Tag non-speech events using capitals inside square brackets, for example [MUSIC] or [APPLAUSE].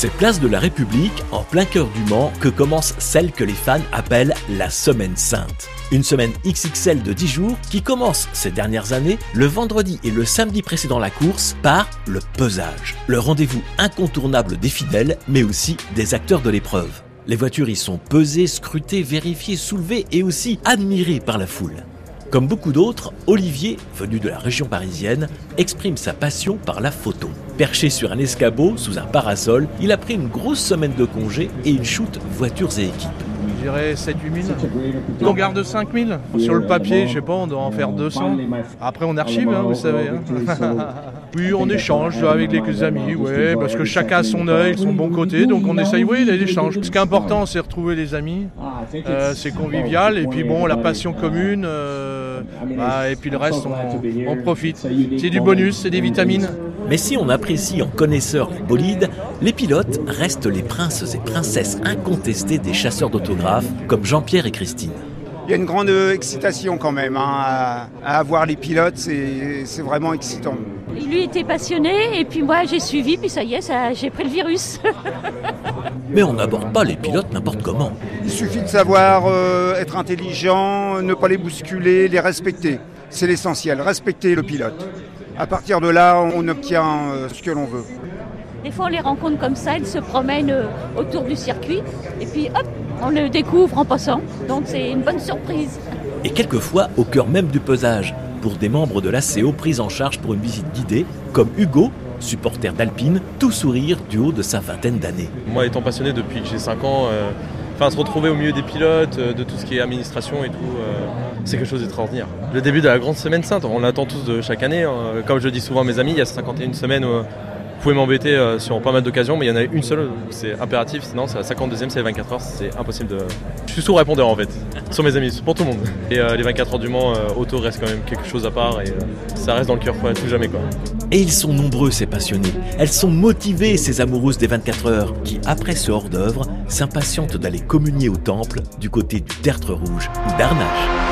C'est place de la République, en plein cœur du Mans, que commence celle que les fans appellent la Semaine Sainte. Une semaine XXL de 10 jours qui commence ces dernières années le vendredi et le samedi précédant la course par le pesage. Le rendez-vous incontournable des fidèles, mais aussi des acteurs de l'épreuve. Les voitures y sont pesées, scrutées, vérifiées, soulevées et aussi admirées par la foule. Comme beaucoup d'autres, Olivier, venu de la région parisienne, exprime sa passion par la photo. Perché sur un escabeau, sous un parasol, il a pris une grosse semaine de congé et il shoot voitures et équipes. Je dirais 7-8 000. On garde 5 000. Sur le papier, je sais pas, on doit en faire 200. Après, on archive, hein, vous savez. hein. [LAUGHS] oui, on échange avec les amis, ouais, parce que chacun a son œil, son bon côté, donc on essaye, oui, l'échange. Ce qui est important, c'est retrouver les amis. Euh, c'est convivial, et puis bon, la passion commune, euh, bah, et puis le reste, on, on profite. C'est du bonus, c'est des vitamines. Mais si on apprécie en connaisseur les bolides, les pilotes restent les princes et princesses incontestés des chasseurs d'autographes comme Jean-Pierre et Christine. Il y a une grande excitation quand même hein, à, à avoir les pilotes, c'est vraiment excitant. Lui était passionné et puis moi j'ai suivi, puis ça y est, j'ai pris le virus. [LAUGHS] Mais on n'aborde pas les pilotes n'importe comment. Il suffit de savoir euh, être intelligent, ne pas les bousculer, les respecter. C'est l'essentiel, respecter le pilote. À partir de là, on obtient euh, ce que l'on veut. Des fois on les rencontre comme ça, ils se promènent euh, autour du circuit et puis hop, on le découvre en passant. Donc c'est une bonne surprise. Et quelquefois au cœur même du pesage, pour des membres de l'ACO pris en charge pour une visite guidée, comme Hugo, supporter d'Alpine, tout sourire du haut de sa vingtaine d'années. Moi étant passionné depuis que j'ai 5 ans, euh, enfin se retrouver au milieu des pilotes, euh, de tout ce qui est administration et tout, euh, c'est quelque chose d'extraordinaire. Le début de la grande semaine sainte, on l'attend tous de chaque année. hein. Comme je dis souvent à mes amis, il y a 51 semaines où vous pouvez m'embêter euh, sur pas mal d'occasions, mais il y en a une seule, où c'est impératif, sinon c'est la 52e, c'est les 24 heures, c'est impossible de... Je suis sous répondeur en fait, [LAUGHS] sur mes amis, pour tout le monde. Et euh, les 24 heures du Mans, euh, auto reste quand même quelque chose à part et euh, ça reste dans le cœur, quoi, tout jamais quoi. Et ils sont nombreux ces passionnés. Elles sont motivées ces amoureuses des 24 heures qui, après ce hors-d'œuvre, s'impatientent d'aller communier au temple du côté du tertre rouge ou d'Arnage.